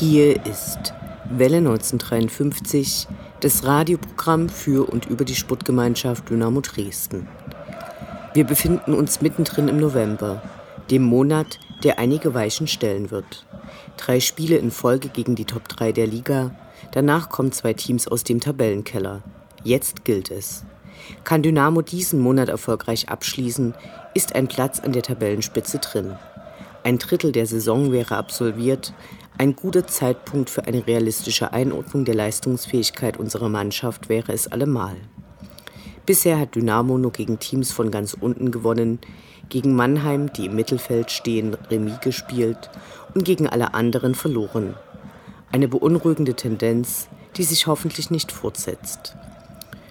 Hier ist Welle 1953, das Radioprogramm für und über die Sportgemeinschaft Dynamo Dresden. Wir befinden uns mittendrin im November, dem Monat, der einige Weichen stellen wird. Drei Spiele in Folge gegen die Top 3 der Liga, danach kommen zwei Teams aus dem Tabellenkeller. Jetzt gilt es. Kann Dynamo diesen Monat erfolgreich abschließen, ist ein Platz an der Tabellenspitze drin. Ein Drittel der Saison wäre absolviert, ein guter Zeitpunkt für eine realistische Einordnung der Leistungsfähigkeit unserer Mannschaft wäre es allemal. Bisher hat Dynamo nur gegen Teams von ganz unten gewonnen, gegen Mannheim, die im Mittelfeld stehen, Remis gespielt und gegen alle anderen verloren. Eine beunruhigende Tendenz, die sich hoffentlich nicht fortsetzt.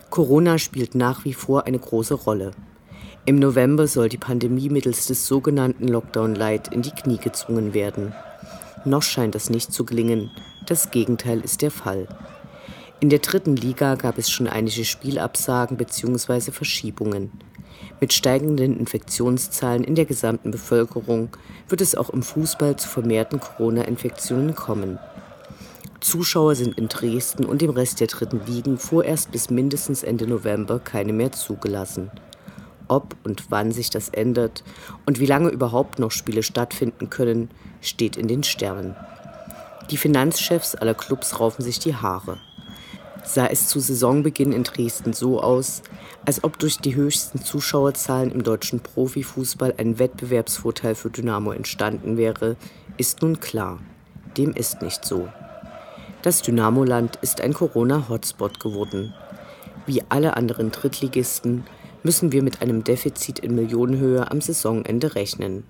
Corona spielt nach wie vor eine große Rolle. Im November soll die Pandemie mittels des sogenannten Lockdown Light in die Knie gezwungen werden. Noch scheint das nicht zu gelingen. Das Gegenteil ist der Fall. In der dritten Liga gab es schon einige Spielabsagen bzw. Verschiebungen. Mit steigenden Infektionszahlen in der gesamten Bevölkerung wird es auch im Fußball zu vermehrten Corona-Infektionen kommen. Zuschauer sind in Dresden und dem Rest der dritten Ligen vorerst bis mindestens Ende November keine mehr zugelassen. Ob und wann sich das ändert und wie lange überhaupt noch Spiele stattfinden können, steht in den Sternen. Die Finanzchefs aller Clubs raufen sich die Haare. Sah es zu Saisonbeginn in Dresden so aus, als ob durch die höchsten Zuschauerzahlen im deutschen Profifußball ein Wettbewerbsvorteil für Dynamo entstanden wäre, ist nun klar. Dem ist nicht so. Das Dynamoland ist ein Corona-Hotspot geworden. Wie alle anderen Drittligisten müssen wir mit einem Defizit in Millionenhöhe am Saisonende rechnen.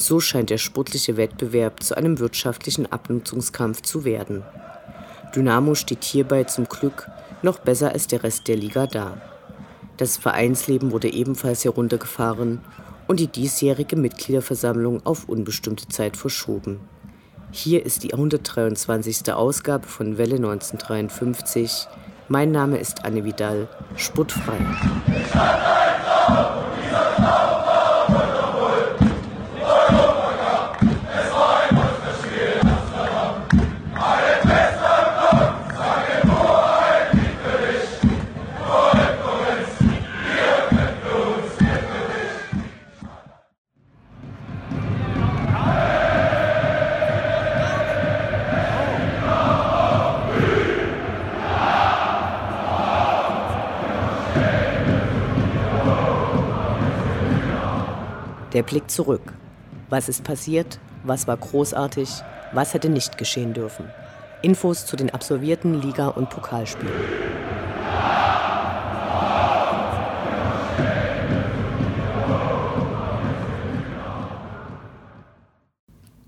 So scheint der sportliche Wettbewerb zu einem wirtschaftlichen Abnutzungskampf zu werden. Dynamo steht hierbei zum Glück noch besser als der Rest der Liga da. Das Vereinsleben wurde ebenfalls heruntergefahren und die diesjährige Mitgliederversammlung auf unbestimmte Zeit verschoben. Hier ist die 123. Ausgabe von Welle 1953. Mein Name ist Anne Vidal, sportfrei. Der Blick zurück. Was ist passiert? Was war großartig? Was hätte nicht geschehen dürfen? Infos zu den absolvierten Liga- und Pokalspielen.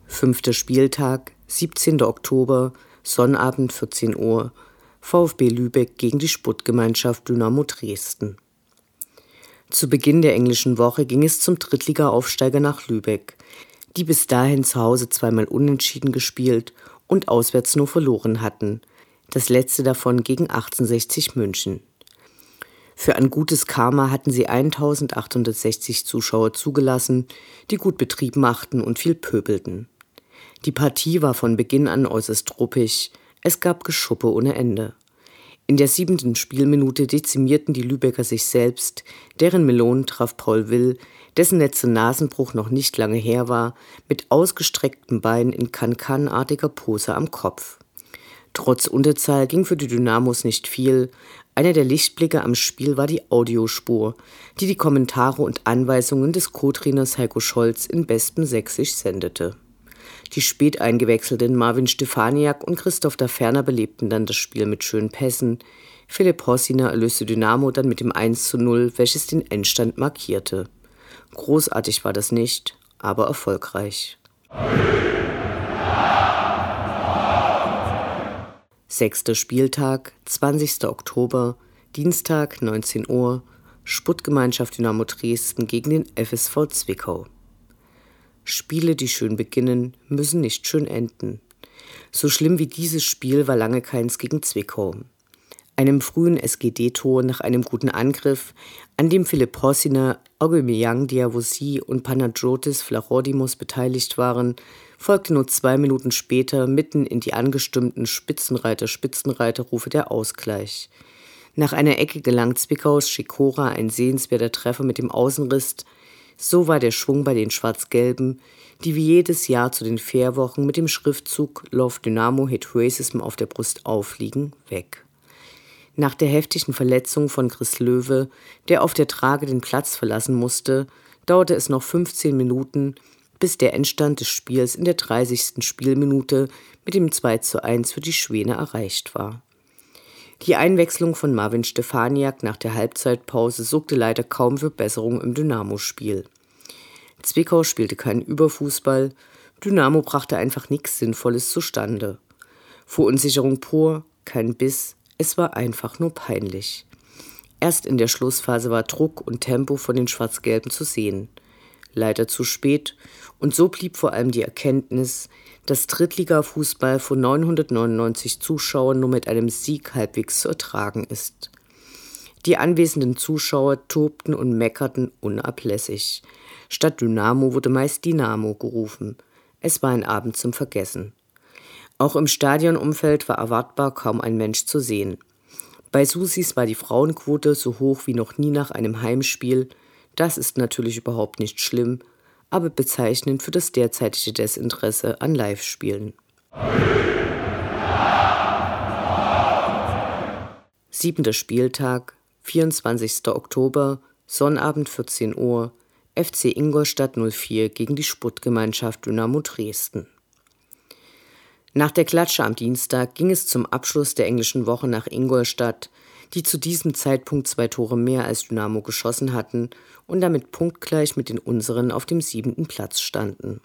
Fünfter Spieltag, 17. Oktober, Sonnabend 14 Uhr, VfB Lübeck gegen die Sportgemeinschaft Dynamo Dresden. Zu Beginn der englischen Woche ging es zum Drittliga-Aufsteiger nach Lübeck, die bis dahin zu Hause zweimal unentschieden gespielt und auswärts nur verloren hatten, das letzte davon gegen 1860 München. Für ein gutes Karma hatten sie 1860 Zuschauer zugelassen, die gut Betrieb machten und viel pöbelten. Die Partie war von Beginn an äußerst ruppig, es gab Geschuppe ohne Ende. In der siebenten Spielminute dezimierten die Lübecker sich selbst, deren Melon traf Paul Will, dessen letzter Nasenbruch noch nicht lange her war, mit ausgestreckten Beinen in Kankanartiger Pose am Kopf. Trotz Unterzahl ging für die Dynamos nicht viel. Einer der Lichtblicke am Spiel war die Audiospur, die die Kommentare und Anweisungen des Co-Trainers Heiko Scholz in bestem Sächsisch sendete. Die spät eingewechselten Marvin Stefaniak und Christoph Daferner belebten dann das Spiel mit schönen Pässen. Philipp Hossiner erlöste Dynamo dann mit dem 1 zu 0, welches den Endstand markierte. Großartig war das nicht, aber erfolgreich. Sechster Spieltag, 20. Oktober, Dienstag, 19 Uhr, Sputtgemeinschaft Dynamo Dresden gegen den FSV Zwickau. Spiele, die schön beginnen, müssen nicht schön enden. So schlimm wie dieses Spiel war lange keins gegen Zwickau. Einem frühen SGD-Tor nach einem guten Angriff, an dem Philipp Hossiner, Aubameyang Diavosi und Panagiotis Flachodimos beteiligt waren, folgte nur zwei Minuten später mitten in die angestimmten Spitzenreiter-Spitzenreiter-Rufe der Ausgleich. Nach einer Ecke gelang Zwickaus Schikora ein sehenswerter Treffer mit dem Außenriss, so war der Schwung bei den Schwarz-Gelben, die wie jedes Jahr zu den Fährwochen mit dem Schriftzug Love Dynamo Hit Racism auf der Brust aufliegen, weg. Nach der heftigen Verletzung von Chris Löwe, der auf der Trage den Platz verlassen musste, dauerte es noch 15 Minuten, bis der Endstand des Spiels in der 30. Spielminute mit dem 2 zu 1 für die Schwäne erreicht war. Die Einwechslung von Marvin Stefaniak nach der Halbzeitpause sorgte leider kaum für Besserung im Dynamo-Spiel. Zwickau spielte keinen Überfußball, Dynamo brachte einfach nichts Sinnvolles zustande. Verunsicherung pur, kein Biss, es war einfach nur peinlich. Erst in der Schlussphase war Druck und Tempo von den Schwarz-Gelben zu sehen. Leider zu spät, und so blieb vor allem die Erkenntnis, dass Drittliga-Fußball von 999 Zuschauern nur mit einem Sieg halbwegs zu ertragen ist. Die anwesenden Zuschauer tobten und meckerten unablässig. Statt Dynamo wurde meist Dynamo gerufen. Es war ein Abend zum Vergessen. Auch im Stadionumfeld war erwartbar kaum ein Mensch zu sehen. Bei Susis war die Frauenquote so hoch wie noch nie nach einem Heimspiel. Das ist natürlich überhaupt nicht schlimm, aber bezeichnend für das derzeitige Desinteresse an Live-Spielen. Siebenter Spieltag, 24. Oktober, Sonnabend 14 Uhr, FC Ingolstadt 04 gegen die Sputtgemeinschaft Dynamo Dresden. Nach der Klatsche am Dienstag ging es zum Abschluss der englischen Woche nach Ingolstadt, die zu diesem Zeitpunkt zwei Tore mehr als Dynamo geschossen hatten und damit punktgleich mit den unseren auf dem siebenten Platz standen.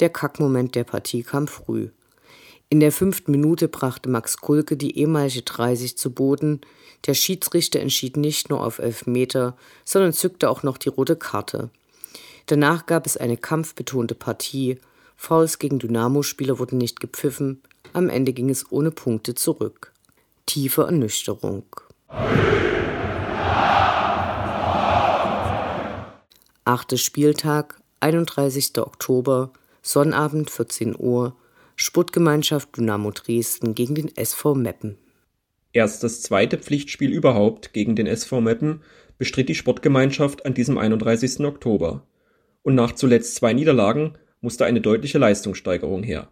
Der Kackmoment der Partie kam früh. In der fünften Minute brachte Max Kulke die ehemalige 30 zu Boden. Der Schiedsrichter entschied nicht nur auf elf Meter, sondern zückte auch noch die rote Karte. Danach gab es eine kampfbetonte Partie. Fouls gegen Dynamo-Spieler wurden nicht gepfiffen. Am Ende ging es ohne Punkte zurück tiefe Ernüchterung. Achter Spieltag, 31. Oktober, Sonnabend 14 Uhr, Sportgemeinschaft Dynamo Dresden gegen den SV Meppen. Erst das zweite Pflichtspiel überhaupt gegen den SV Meppen bestritt die Sportgemeinschaft an diesem 31. Oktober. Und nach zuletzt zwei Niederlagen musste eine deutliche Leistungssteigerung her.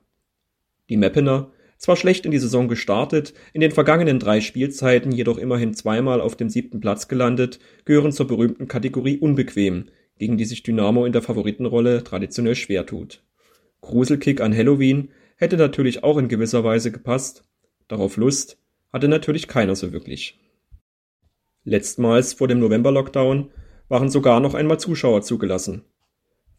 Die Meppener zwar schlecht in die Saison gestartet, in den vergangenen drei Spielzeiten jedoch immerhin zweimal auf dem siebten Platz gelandet, gehören zur berühmten Kategorie unbequem, gegen die sich Dynamo in der Favoritenrolle traditionell schwer tut. Gruselkick an Halloween hätte natürlich auch in gewisser Weise gepasst, darauf Lust hatte natürlich keiner so wirklich. Letztmals vor dem November-Lockdown waren sogar noch einmal Zuschauer zugelassen.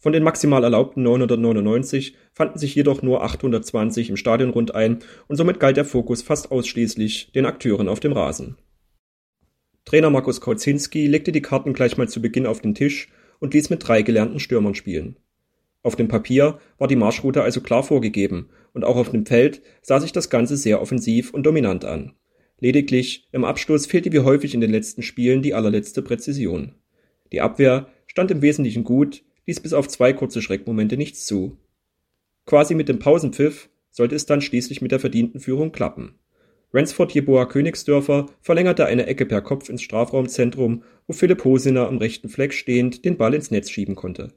Von den maximal erlaubten 999 fanden sich jedoch nur 820 im Stadionrund ein und somit galt der Fokus fast ausschließlich den Akteuren auf dem Rasen. Trainer Markus Kauzinski legte die Karten gleich mal zu Beginn auf den Tisch und ließ mit drei gelernten Stürmern spielen. Auf dem Papier war die Marschroute also klar vorgegeben und auch auf dem Feld sah sich das Ganze sehr offensiv und dominant an. Lediglich im Abschluss fehlte wie häufig in den letzten Spielen die allerletzte Präzision. Die Abwehr stand im Wesentlichen gut, ließ bis auf zwei kurze Schreckmomente nichts zu. Quasi mit dem Pausenpfiff sollte es dann schließlich mit der verdienten Führung klappen. Ransford Jeboa Königsdörfer verlängerte eine Ecke per Kopf ins Strafraumzentrum, wo Philipp Hosiner am rechten Fleck stehend den Ball ins Netz schieben konnte.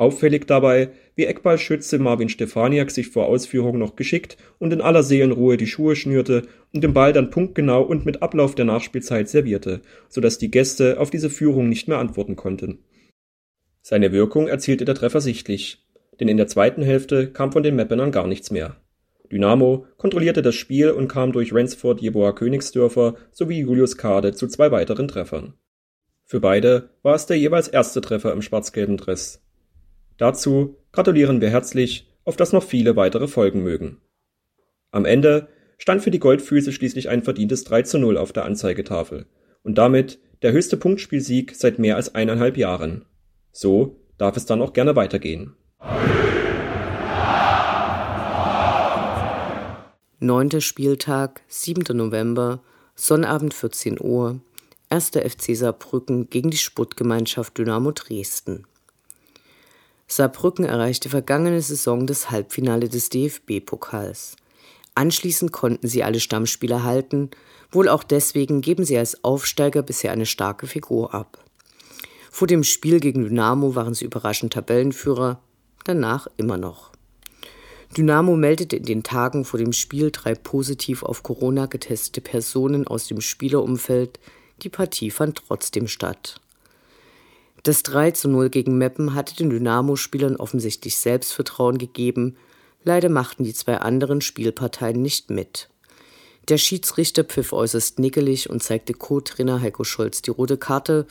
Auffällig dabei, wie Eckballschütze Marvin Stefaniak sich vor Ausführung noch geschickt und in aller Seelenruhe die Schuhe schnürte und den Ball dann punktgenau und mit Ablauf der Nachspielzeit servierte, sodass die Gäste auf diese Führung nicht mehr antworten konnten. Seine Wirkung erzielte der Treffer sichtlich. denn in der zweiten Hälfte kam von den Meppenern gar nichts mehr. Dynamo kontrollierte das Spiel und kam durch Ransford Jeboa Königsdörfer sowie Julius Kade zu zwei weiteren Treffern. Für beide war es der jeweils erste Treffer im schwarz-gelben Dress. Dazu gratulieren wir herzlich, auf dass noch viele weitere folgen mögen. Am Ende stand für die Goldfüße schließlich ein verdientes 3 zu 0 auf der Anzeigetafel und damit der höchste Punktspielsieg seit mehr als eineinhalb Jahren. So darf es dann auch gerne weitergehen. Neunter Spieltag, 7. November, Sonnabend 14 Uhr, 1. FC Saarbrücken gegen die Sputtgemeinschaft Dynamo Dresden. Saarbrücken erreichte vergangene Saison das Halbfinale des DFB-Pokals. Anschließend konnten sie alle Stammspieler halten, wohl auch deswegen geben sie als Aufsteiger bisher eine starke Figur ab. Vor dem Spiel gegen Dynamo waren sie überraschend Tabellenführer, danach immer noch. Dynamo meldete in den Tagen vor dem Spiel drei positiv auf Corona getestete Personen aus dem Spielerumfeld. Die Partie fand trotzdem statt. Das 3 zu 0 gegen Meppen hatte den Dynamo-Spielern offensichtlich Selbstvertrauen gegeben. Leider machten die zwei anderen Spielparteien nicht mit. Der Schiedsrichter pfiff äußerst nickelig und zeigte Co-Trainer Heiko Scholz die rote Karte,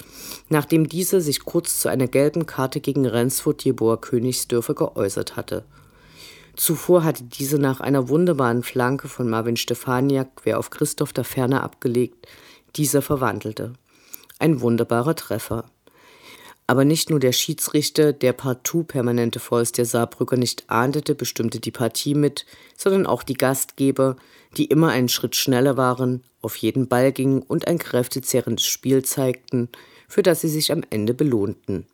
nachdem dieser sich kurz zu einer gelben Karte gegen Rensford Jeboa Königsdörfer geäußert hatte. Zuvor hatte diese nach einer wunderbaren Flanke von Marvin Stefaniak quer auf Christoph da Ferner abgelegt. Dieser verwandelte. Ein wunderbarer Treffer. Aber nicht nur der Schiedsrichter, der partout permanente Fäust der Saarbrücker nicht ahndete, bestimmte die Partie mit, sondern auch die Gastgeber, die immer einen Schritt schneller waren, auf jeden Ball gingen und ein kräftezehrendes Spiel zeigten, für das sie sich am Ende belohnten.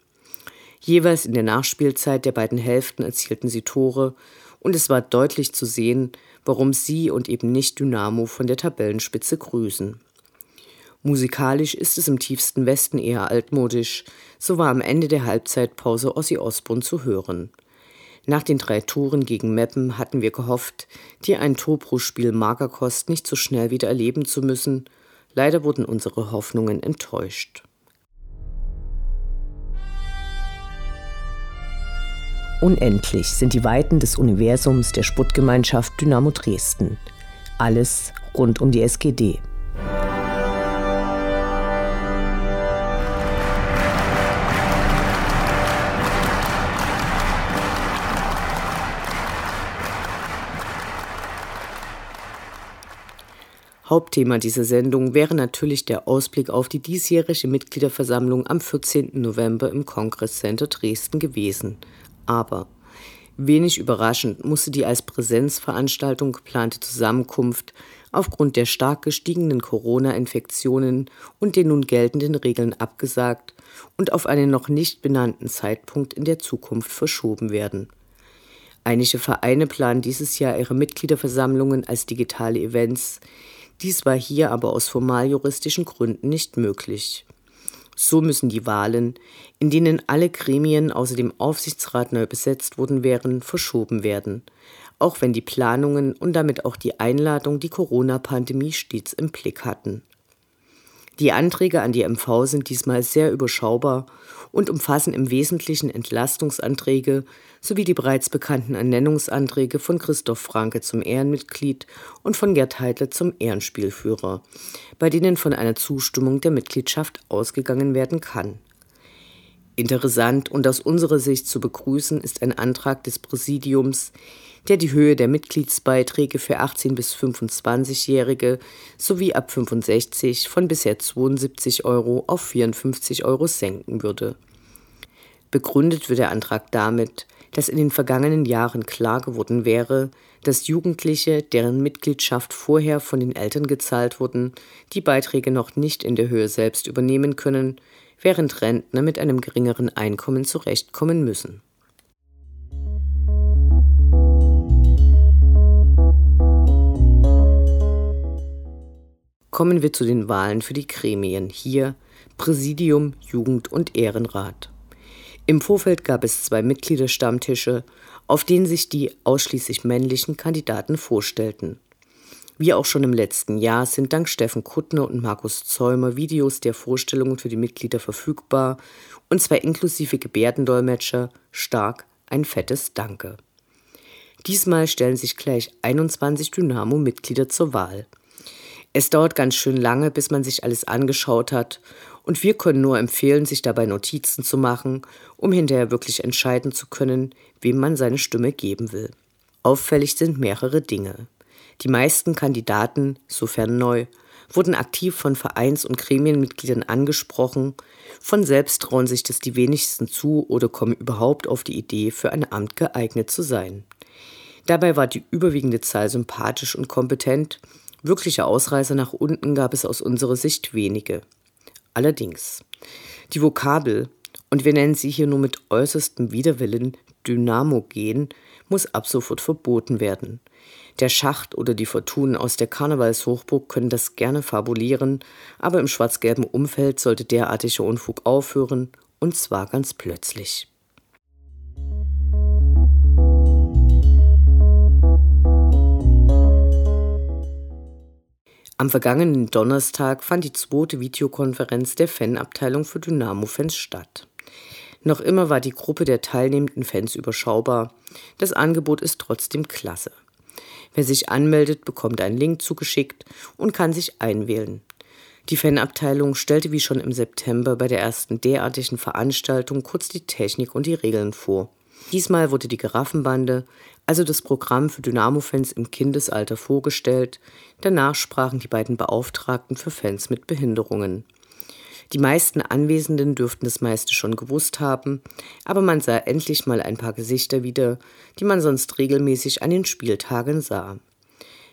Jeweils in der Nachspielzeit der beiden Hälften erzielten sie Tore und es war deutlich zu sehen, warum sie und eben nicht Dynamo von der Tabellenspitze grüßen. Musikalisch ist es im tiefsten Westen eher altmodisch, so war am Ende der Halbzeitpause Ossi Osborn zu hören. Nach den drei Toren gegen Meppen hatten wir gehofft, die ein Tor pro Spiel Magerkost nicht so schnell wieder erleben zu müssen. Leider wurden unsere Hoffnungen enttäuscht. Unendlich sind die Weiten des Universums der Sputtgemeinschaft Dynamo Dresden. Alles rund um die SGD. Hauptthema dieser Sendung wäre natürlich der Ausblick auf die diesjährige Mitgliederversammlung am 14. November im Kongresscenter Dresden gewesen. Aber wenig überraschend musste die als Präsenzveranstaltung geplante Zusammenkunft aufgrund der stark gestiegenen Corona-Infektionen und den nun geltenden Regeln abgesagt und auf einen noch nicht benannten Zeitpunkt in der Zukunft verschoben werden. Einige Vereine planen dieses Jahr ihre Mitgliederversammlungen als digitale Events. Dies war hier aber aus formaljuristischen Gründen nicht möglich. So müssen die Wahlen, in denen alle Gremien außer dem Aufsichtsrat neu besetzt worden wären, verschoben werden, auch wenn die Planungen und damit auch die Einladung die Corona-Pandemie stets im Blick hatten. Die Anträge an die MV sind diesmal sehr überschaubar und umfassen im Wesentlichen Entlastungsanträge sowie die bereits bekannten Ernennungsanträge von Christoph Franke zum Ehrenmitglied und von Gerd Heidler zum Ehrenspielführer, bei denen von einer Zustimmung der Mitgliedschaft ausgegangen werden kann. Interessant und aus unserer Sicht zu begrüßen ist ein Antrag des Präsidiums, der die Höhe der Mitgliedsbeiträge für 18 bis 25-Jährige sowie ab 65 von bisher 72 Euro auf 54 Euro senken würde. Begründet wird der Antrag damit, dass in den vergangenen Jahren klar geworden wäre, dass Jugendliche, deren Mitgliedschaft vorher von den Eltern gezahlt wurden, die Beiträge noch nicht in der Höhe selbst übernehmen können, während Rentner mit einem geringeren Einkommen zurechtkommen müssen. Kommen wir zu den Wahlen für die Gremien. Hier Präsidium, Jugend und Ehrenrat. Im Vorfeld gab es zwei Mitgliederstammtische, auf denen sich die ausschließlich männlichen Kandidaten vorstellten. Wie auch schon im letzten Jahr sind dank Steffen Kuttner und Markus Zäumer Videos der Vorstellungen für die Mitglieder verfügbar, und zwar inklusive Gebärdendolmetscher, stark ein fettes Danke. Diesmal stellen sich gleich 21 Dynamo-Mitglieder zur Wahl. Es dauert ganz schön lange, bis man sich alles angeschaut hat, und wir können nur empfehlen, sich dabei Notizen zu machen, um hinterher wirklich entscheiden zu können, wem man seine Stimme geben will. Auffällig sind mehrere Dinge. Die meisten Kandidaten, sofern neu, wurden aktiv von Vereins- und Gremienmitgliedern angesprochen, von selbst trauen sich das die wenigsten zu oder kommen überhaupt auf die Idee, für ein Amt geeignet zu sein. Dabei war die überwiegende Zahl sympathisch und kompetent Wirkliche Ausreißer nach unten gab es aus unserer Sicht wenige. Allerdings, die Vokabel, und wir nennen sie hier nur mit äußerstem Widerwillen Dynamogen, muss ab sofort verboten werden. Der Schacht oder die Fortunen aus der Karnevalshochburg können das gerne fabulieren, aber im schwarz-gelben Umfeld sollte derartiger Unfug aufhören, und zwar ganz plötzlich. Am vergangenen Donnerstag fand die zweite Videokonferenz der Fanabteilung für Dynamo-Fans statt. Noch immer war die Gruppe der teilnehmenden Fans überschaubar. Das Angebot ist trotzdem klasse. Wer sich anmeldet, bekommt einen Link zugeschickt und kann sich einwählen. Die Fanabteilung stellte wie schon im September bei der ersten derartigen Veranstaltung kurz die Technik und die Regeln vor. Diesmal wurde die Giraffenbande, also das Programm für Dynamo-Fans im Kindesalter, vorgestellt. Danach sprachen die beiden Beauftragten für Fans mit Behinderungen. Die meisten Anwesenden dürften das meiste schon gewusst haben, aber man sah endlich mal ein paar Gesichter wieder, die man sonst regelmäßig an den Spieltagen sah.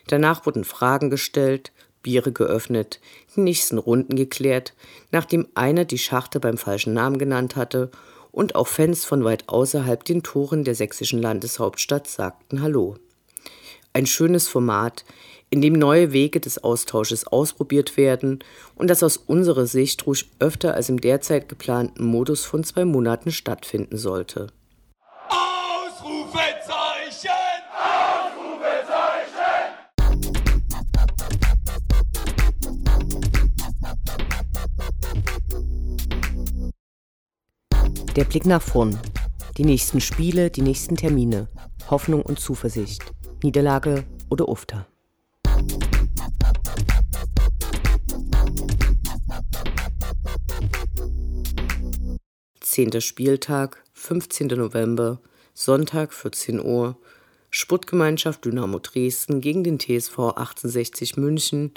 Danach wurden Fragen gestellt, Biere geöffnet, die nächsten Runden geklärt, nachdem einer die Scharte beim falschen Namen genannt hatte und auch Fans von weit außerhalb den Toren der sächsischen Landeshauptstadt sagten Hallo. Ein schönes Format, in dem neue Wege des Austausches ausprobiert werden und das aus unserer Sicht ruhig öfter als im derzeit geplanten Modus von zwei Monaten stattfinden sollte. Der Blick nach vorn. Die nächsten Spiele, die nächsten Termine. Hoffnung und Zuversicht. Niederlage oder Ufter. Zehnter Spieltag, 15. November, Sonntag 14 Uhr. Sportgemeinschaft Dynamo Dresden gegen den TSV 1860 München.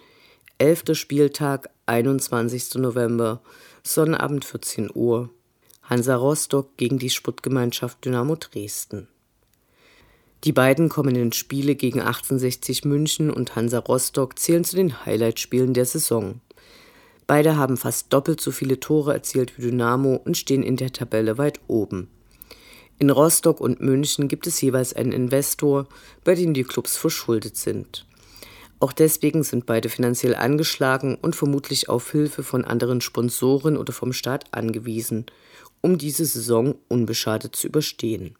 Elfter Spieltag, 21. November, Sonnabend 14 Uhr. Hansa Rostock gegen die Sportgemeinschaft Dynamo Dresden. Die beiden kommenden Spiele gegen 1860 München und Hansa Rostock zählen zu den Highlightspielen der Saison. Beide haben fast doppelt so viele Tore erzielt wie Dynamo und stehen in der Tabelle weit oben. In Rostock und München gibt es jeweils einen Investor, bei dem die Clubs verschuldet sind. Auch deswegen sind beide finanziell angeschlagen und vermutlich auf Hilfe von anderen Sponsoren oder vom Staat angewiesen – um diese Saison unbeschadet zu überstehen.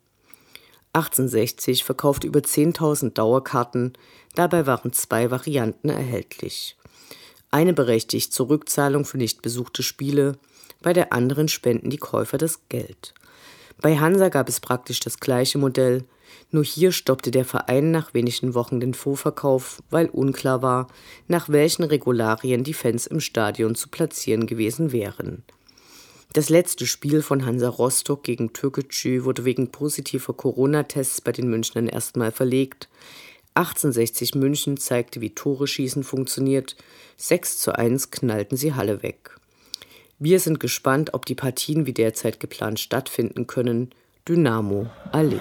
1860 verkaufte über 10.000 Dauerkarten, dabei waren zwei Varianten erhältlich. Eine berechtigt zur Rückzahlung für nicht besuchte Spiele, bei der anderen spenden die Käufer das Geld. Bei Hansa gab es praktisch das gleiche Modell, nur hier stoppte der Verein nach wenigen Wochen den Vorverkauf, weil unklar war, nach welchen Regularien die Fans im Stadion zu platzieren gewesen wären. Das letzte Spiel von Hansa Rostock gegen Türkgücü wurde wegen positiver Corona-Tests bei den Münchnern erstmal verlegt. 1860 München zeigte, wie Tore schießen funktioniert. 6 zu 1 knallten sie Halle weg. Wir sind gespannt, ob die Partien wie derzeit geplant stattfinden können. Dynamo Allee.